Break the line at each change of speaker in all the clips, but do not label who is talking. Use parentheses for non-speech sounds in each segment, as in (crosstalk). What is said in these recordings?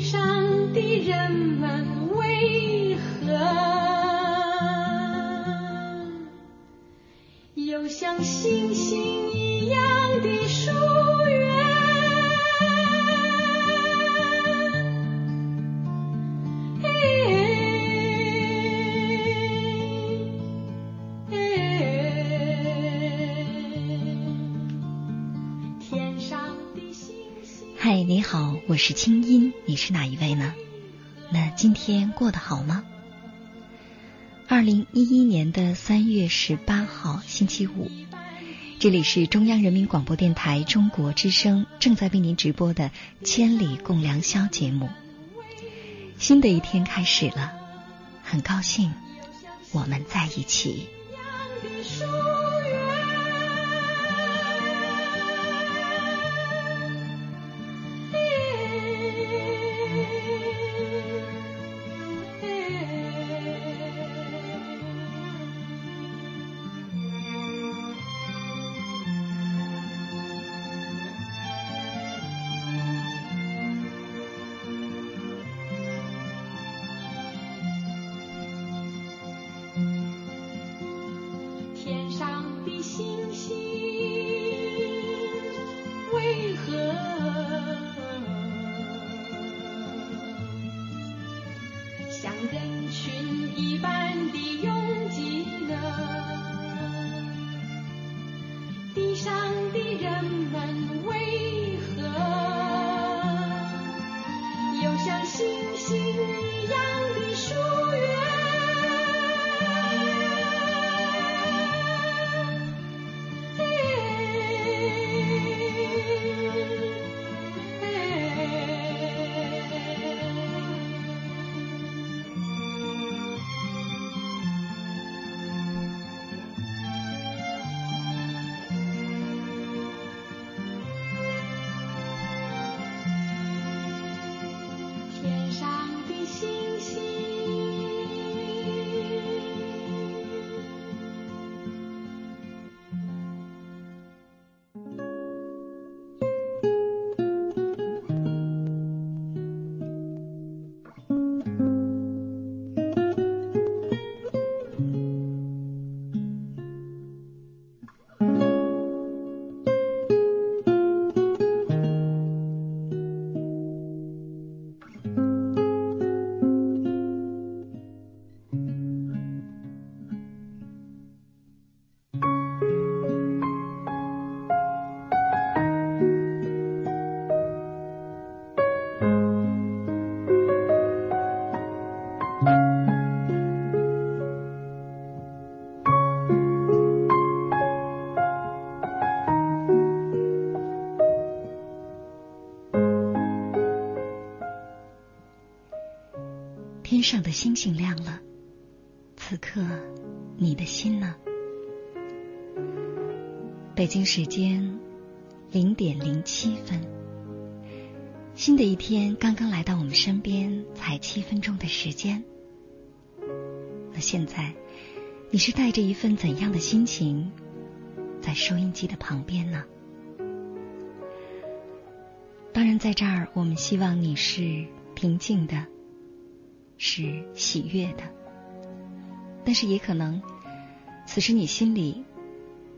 天上的人们为何有像星星。一样的疏远天上的星星
嗨你好我是清音。是哪一位呢？那今天过得好吗？二零一一年的三月十八号星期五，这里是中央人民广播电台中国之声正在为您直播的《千里共良宵》节目。新的一天开始了，很高兴我们在一起。星星亮了，此刻你的心呢？北京时间零点零七分，新的一天刚刚来到我们身边，才七分钟的时间。那现在你是带着一份怎样的心情在收音机的旁边呢？当然，在这儿我们希望你是平静的，是喜悦的，但是也可能此时你心里。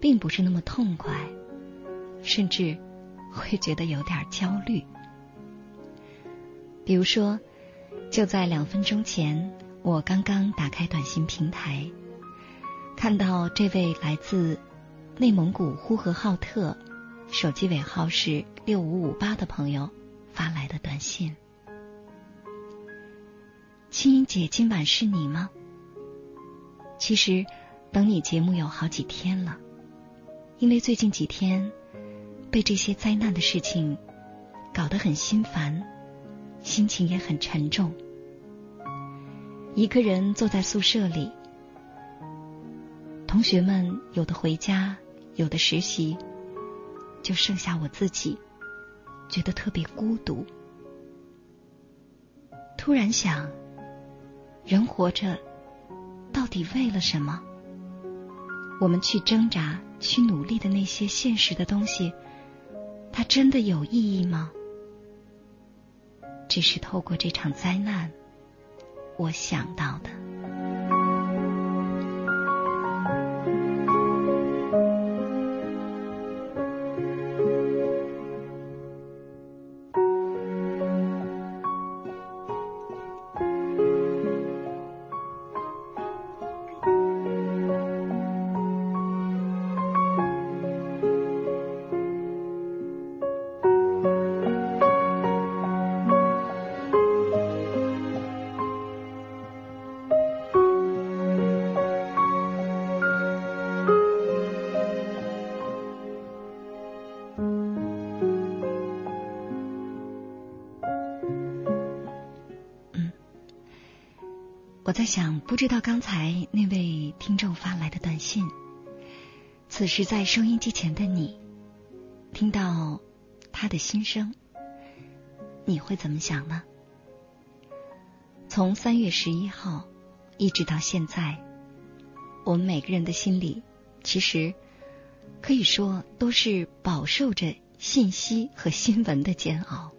并不是那么痛快，甚至会觉得有点焦虑。比如说，就在两分钟前，我刚刚打开短信平台，看到这位来自内蒙古呼和浩特，手机尾号是六五五八的朋友发来的短信：“青音姐，今晚是你吗？其实等你节目有好几天了。”因为最近几天被这些灾难的事情搞得很心烦，心情也很沉重。一个人坐在宿舍里，同学们有的回家，有的实习，就剩下我自己，觉得特别孤独。突然想，人活着到底为了什么？我们去挣扎。去努力的那些现实的东西，它真的有意义吗？只是透过这场灾难，我想到的。我在想，不知道刚才那位听众发来的短信，此时在收音机前的你，听到他的心声，你会怎么想呢？从三月十一号一直到现在，我们每个人的心里，其实可以说都是饱受着信息和新闻的煎熬，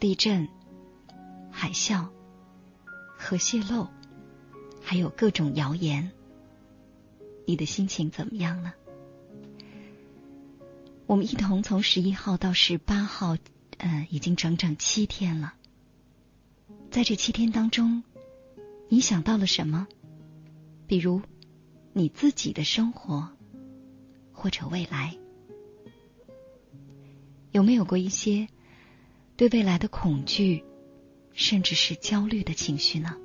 地震、海啸。和泄露，还有各种谣言，你的心情怎么样呢？我们一同从十一号到十八号，嗯，已经整整七天了。在这七天当中，你想到了什么？比如你自己的生活，或者未来，有没有过一些对未来的恐惧？甚至是焦虑的情绪呢？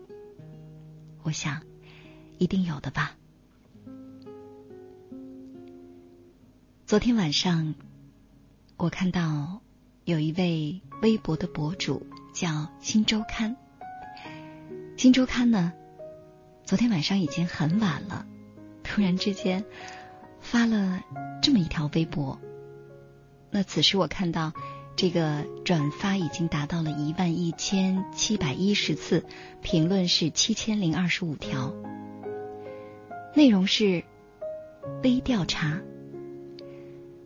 我想，一定有的吧。昨天晚上，我看到有一位微博的博主叫“新周刊”。新周刊呢，昨天晚上已经很晚了，突然之间发了这么一条微博。那此时我看到。这个转发已经达到了一万一千七百一十次，评论是七千零二十五条，内容是微调查。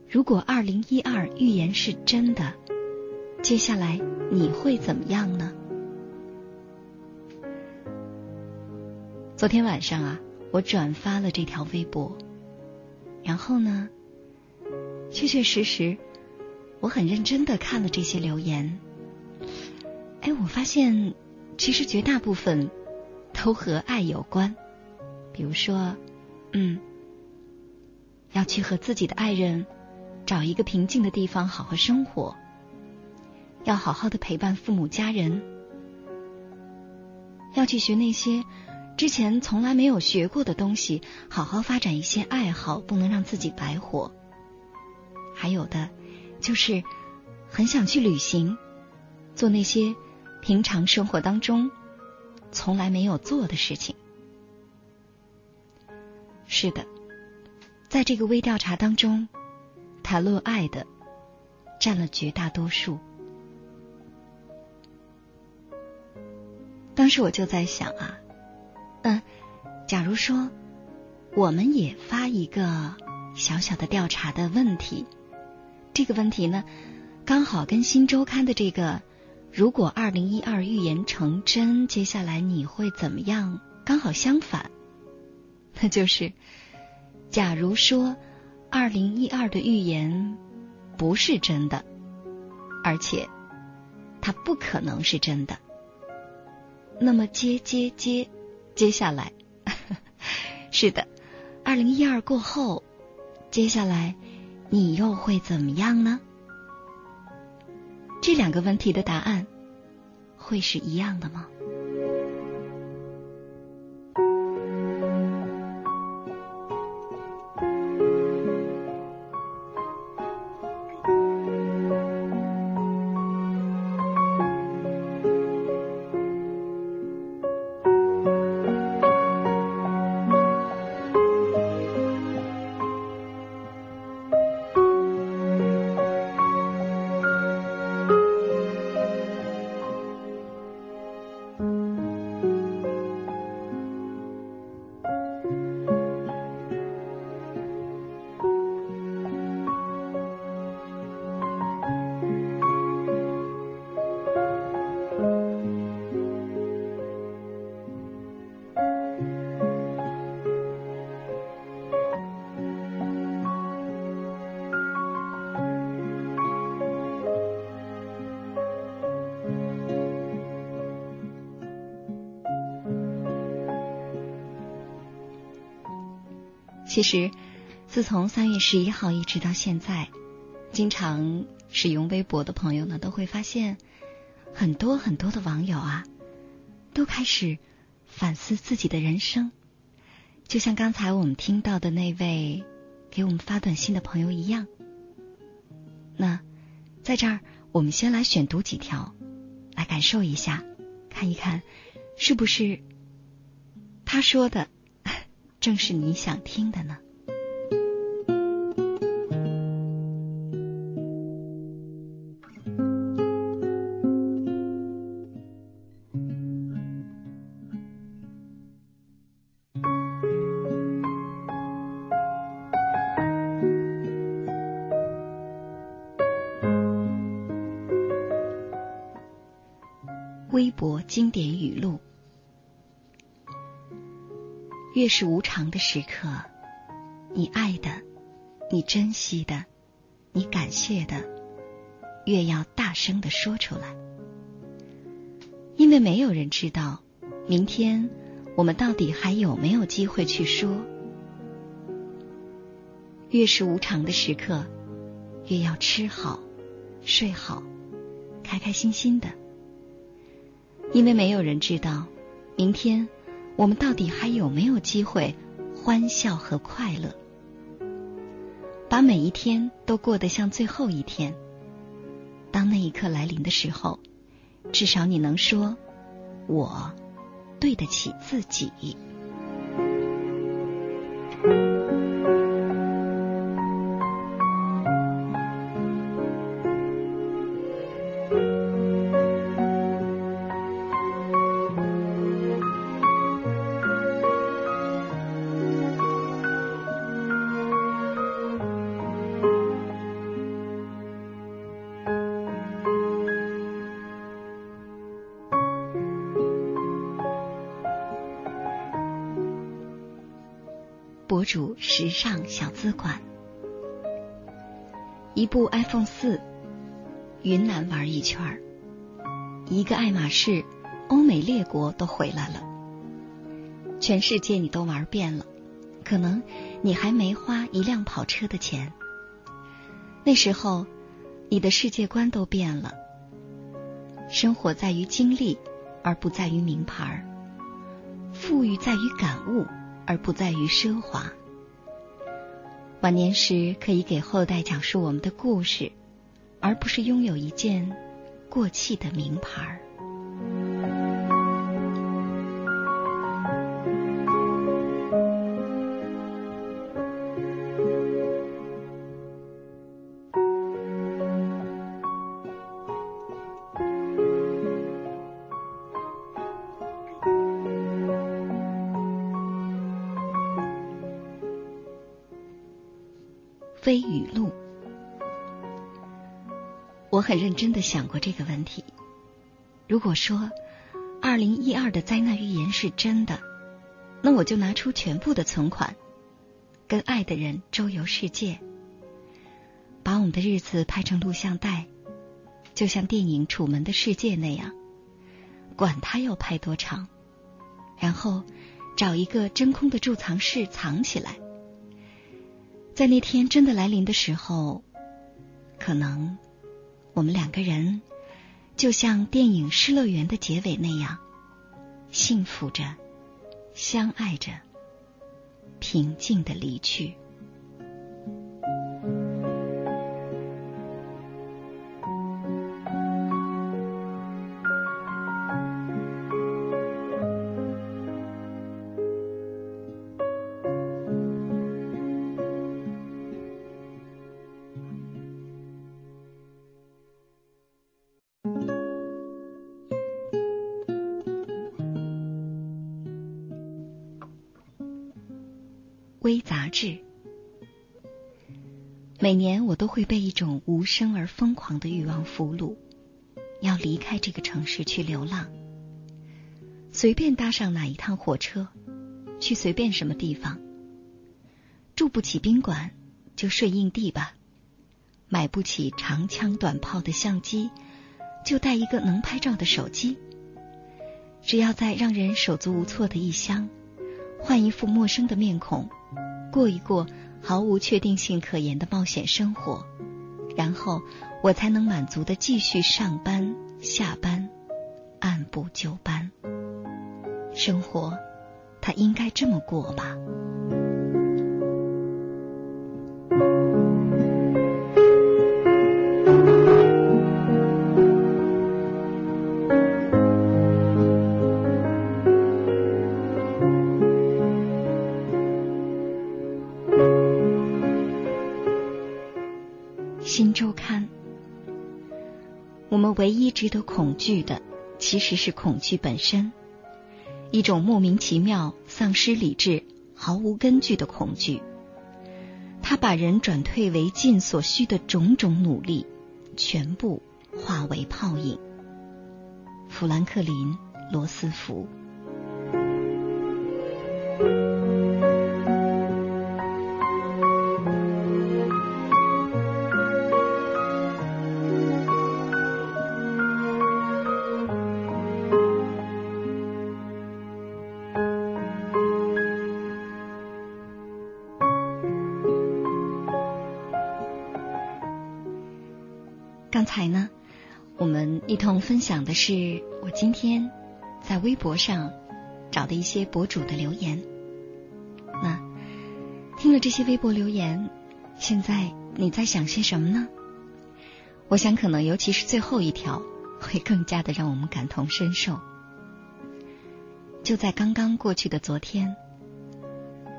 如果二零一二预言是真的，接下来你会怎么样呢？昨天晚上啊，我转发了这条微博，然后呢，确确实实。我很认真的看了这些留言，哎，我发现其实绝大部分都和爱有关。比如说，嗯，要去和自己的爱人找一个平静的地方好好生活，要好好的陪伴父母家人，要去学那些之前从来没有学过的东西，好好发展一些爱好，不能让自己白活。还有的。就是很想去旅行，做那些平常生活当中从来没有做的事情。是的，在这个微调查当中，谈论爱的占了绝大多数。当时我就在想啊，嗯，假如说我们也发一个小小的调查的问题，这个问题呢，刚好跟《新周刊》的这个“如果二零一二预言成真，接下来你会怎么样”刚好相反，(laughs) 那就是，假如说二零一二的预言不是真的，而且它不可能是真的。那么接接接，接下来 (laughs) 是的，二零一二过后，接下来你又会怎么样呢？这两个问题的答案会是一样的吗？其实，自从三月十一号一直到现在，经常使用微博的朋友呢，都会发现很多很多的网友啊，都开始反思自己的人生。就像刚才我们听到的那位给我们发短信的朋友一样。那在这儿，我们先来选读几条，来感受一下，看一看是不是他说的。正是你想听的呢。微博经典语录。越是无常的时刻，你爱的、你珍惜的、你感谢的，越要大声的说出来，因为没有人知道明天我们到底还有没有机会去说。越是无常的时刻，越要吃好、睡好、开开心心的，因为没有人知道明天。我们到底还有没有机会欢笑和快乐？把每一天都过得像最后一天。当那一刻来临的时候，至少你能说：“我对得起自己。”主时尚小资管，一部 iPhone 四，云南玩一圈儿，一个爱马仕，欧美列国都回来了，全世界你都玩遍了，可能你还没花一辆跑车的钱。那时候，你的世界观都变了，生活在于经历，而不在于名牌富裕在于感悟。而不在于奢华。晚年时可以给后代讲述我们的故事，而不是拥有一件过气的名牌儿。很认真的想过这个问题。如果说二零一二的灾难预言是真的，那我就拿出全部的存款，跟爱的人周游世界，把我们的日子拍成录像带，就像电影《楚门的世界》那样，管他要拍多长，然后找一个真空的贮藏室藏起来。在那天真的来临的时候，可能我们两个人就像电影《失乐园》的结尾那样，幸福着，相爱着，平静的离去。种无声而疯狂的欲望俘虏，要离开这个城市去流浪。随便搭上哪一趟火车，去随便什么地方。住不起宾馆，就睡硬地吧。买不起长枪短炮的相机，就带一个能拍照的手机。只要在让人手足无措的异乡，换一副陌生的面孔。过一过毫无确定性可言的冒险生活，然后我才能满足的继续上班、下班，按部就班。生活，它应该这么过吧。新周刊》，我们唯一值得恐惧的，其实是恐惧本身，一种莫名其妙、丧失理智、毫无根据的恐惧。它把人转退为进所需的种种努力，全部化为泡影。富兰克林·罗斯福。是我今天在微博上找的一些博主的留言。那听了这些微博留言，现在你在想些什么呢？我想，可能尤其是最后一条，会更加的让我们感同身受。就在刚刚过去的昨天，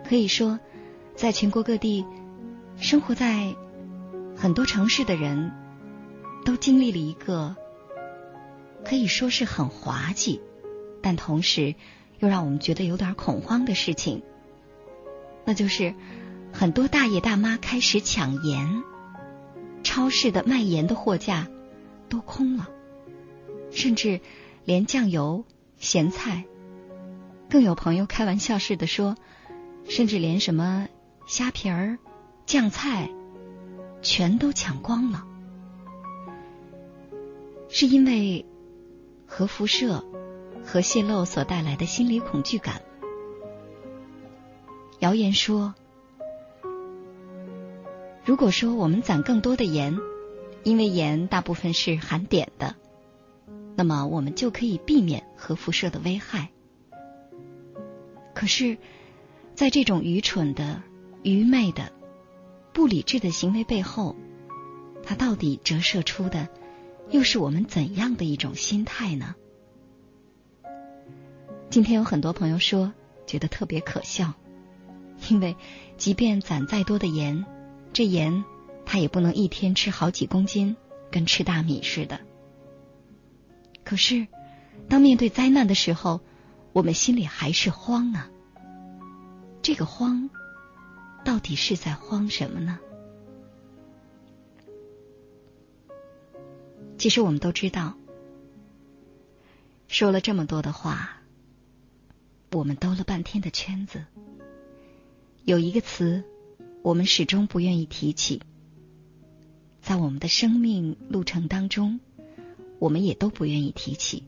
可以说，在全国各地生活在很多城市的人。都经历了一个可以说是很滑稽，但同时又让我们觉得有点恐慌的事情，那就是很多大爷大妈开始抢盐，超市的卖盐的货架都空了，甚至连酱油、咸菜，更有朋友开玩笑似的说，甚至连什么虾皮儿、酱菜，全都抢光了。是因为核辐射、核泄漏所带来的心理恐惧感。谣言说，如果说我们攒更多的盐，因为盐大部分是含碘的，那么我们就可以避免核辐射的危害。可是，在这种愚蠢的、愚昧的、不理智的行为背后，它到底折射出的？又是我们怎样的一种心态呢？今天有很多朋友说觉得特别可笑，因为即便攒再多的盐，这盐它也不能一天吃好几公斤，跟吃大米似的。可是，当面对灾难的时候，我们心里还是慌啊。这个慌，到底是在慌什么呢？其实我们都知道，说了这么多的话，我们兜了半天的圈子，有一个词，我们始终不愿意提起，在我们的生命路程当中，我们也都不愿意提起，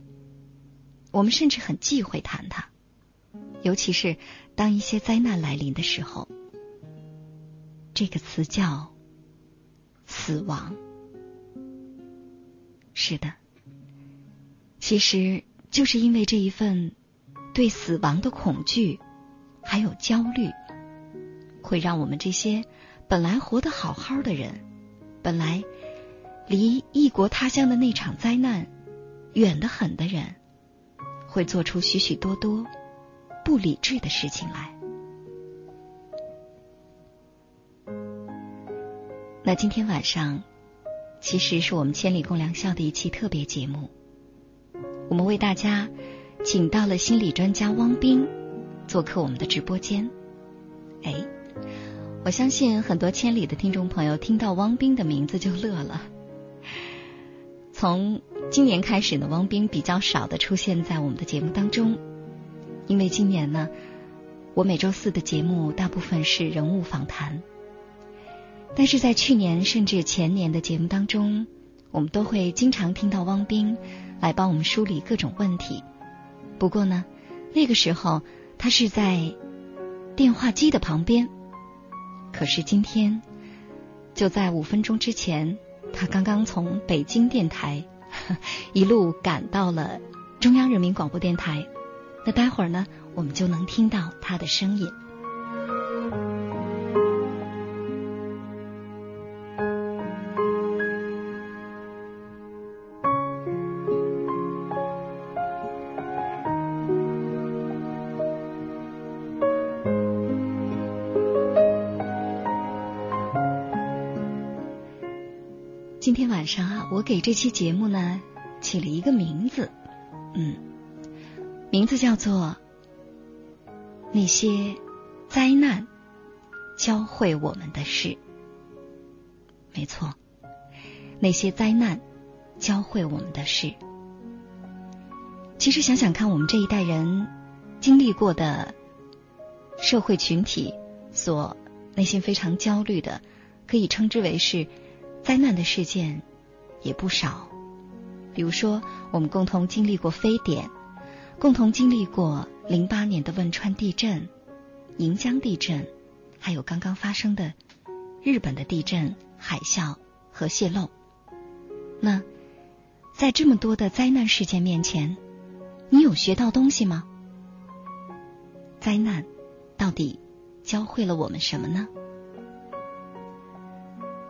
我们甚至很忌讳谈它，尤其是当一些灾难来临的时候，这个词叫死亡。是的，其实就是因为这一份对死亡的恐惧，还有焦虑，会让我们这些本来活得好好的人，本来离异国他乡的那场灾难远得很的人，会做出许许多多不理智的事情来。那今天晚上。其实是我们千里共良宵的一期特别节目，我们为大家请到了心理专家汪斌做客我们的直播间。哎，我相信很多千里的听众朋友听到汪斌的名字就乐了。从今年开始呢，汪斌比较少的出现在我们的节目当中，因为今年呢，我每周四的节目大部分是人物访谈。但是在去年甚至前年的节目当中，我们都会经常听到汪冰来帮我们梳理各种问题。不过呢，那个时候他是在电话机的旁边。可是今天，就在五分钟之前，他刚刚从北京电台 (laughs) 一路赶到了中央人民广播电台。那待会儿呢，我们就能听到他的声音。我给这期节目呢起了一个名字，嗯，名字叫做《那些灾难教会我们的事》。没错，那些灾难教会我们的事。其实想想看，我们这一代人经历过的社会群体所内心非常焦虑的，可以称之为是灾难的事件。也不少，比如说，我们共同经历过非典，共同经历过零八年的汶川地震、盈江地震，还有刚刚发生的日本的地震、海啸和泄漏。那在这么多的灾难事件面前，你有学到东西吗？灾难到底教会了我们什么呢？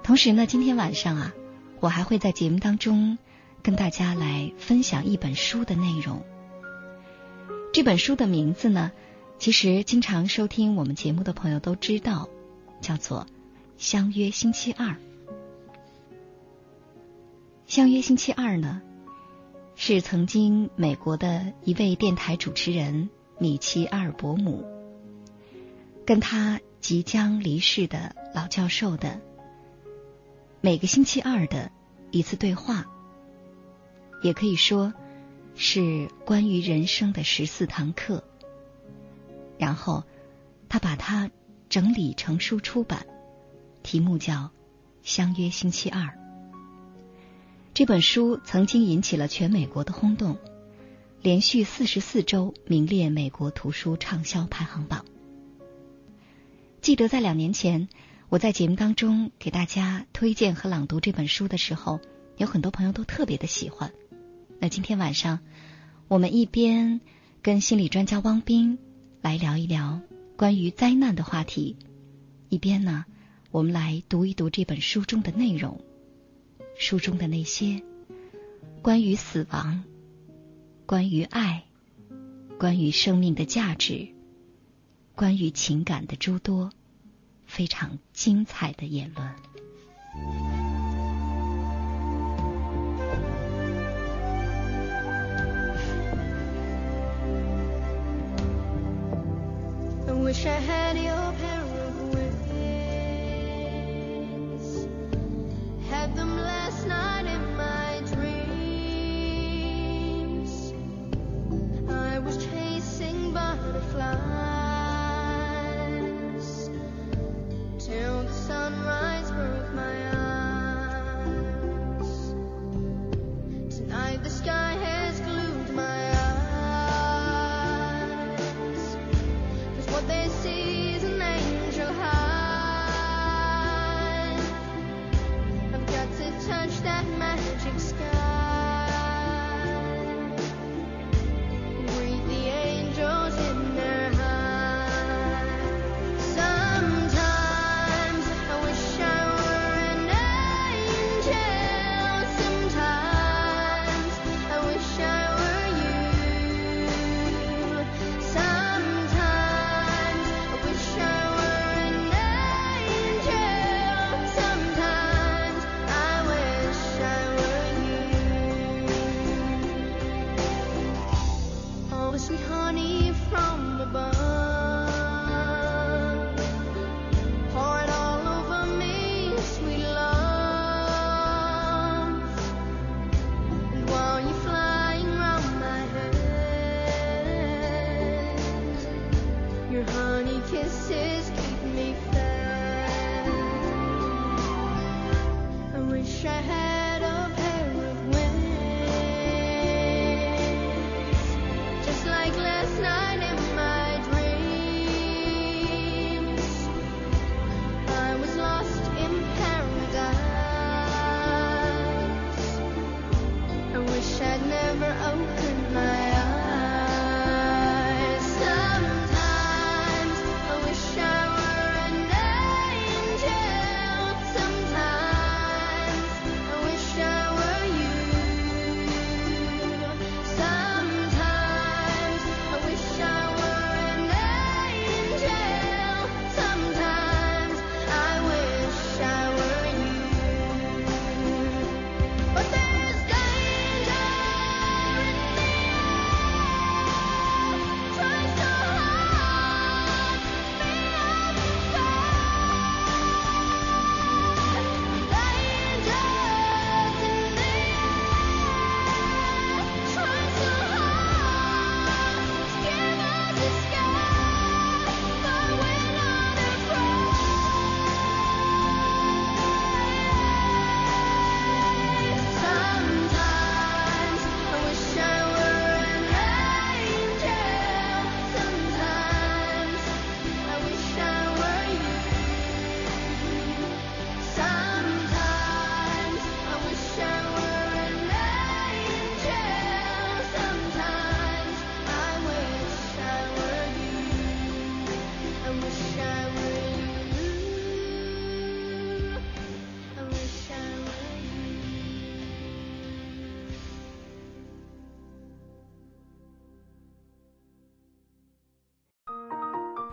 同时呢，今天晚上啊。我还会在节目当中跟大家来分享一本书的内容。这本书的名字呢，其实经常收听我们节目的朋友都知道，叫做《相约星期二》。《相约星期二》呢，是曾经美国的一位电台主持人米奇阿尔伯姆跟他即将离世的老教授的。每个星期二的一次对话，也可以说是关于人生的十四堂课。然后他把它整理成书出版，题目叫《相约星期二》。这本书曾经引起了全美国的轰动，连续四十四周名列美国图书畅销排行榜。记得在两年前。我在节目当中给大家推荐和朗读这本书的时候，有很多朋友都特别的喜欢。那今天晚上，我们一边跟心理专家汪斌来聊一聊关于灾难的话题，一边呢，我们来读一读这本书中的内容，书中的那些关于死亡、关于爱、关于生命的价值、关于情感的诸多。非常精彩的言论。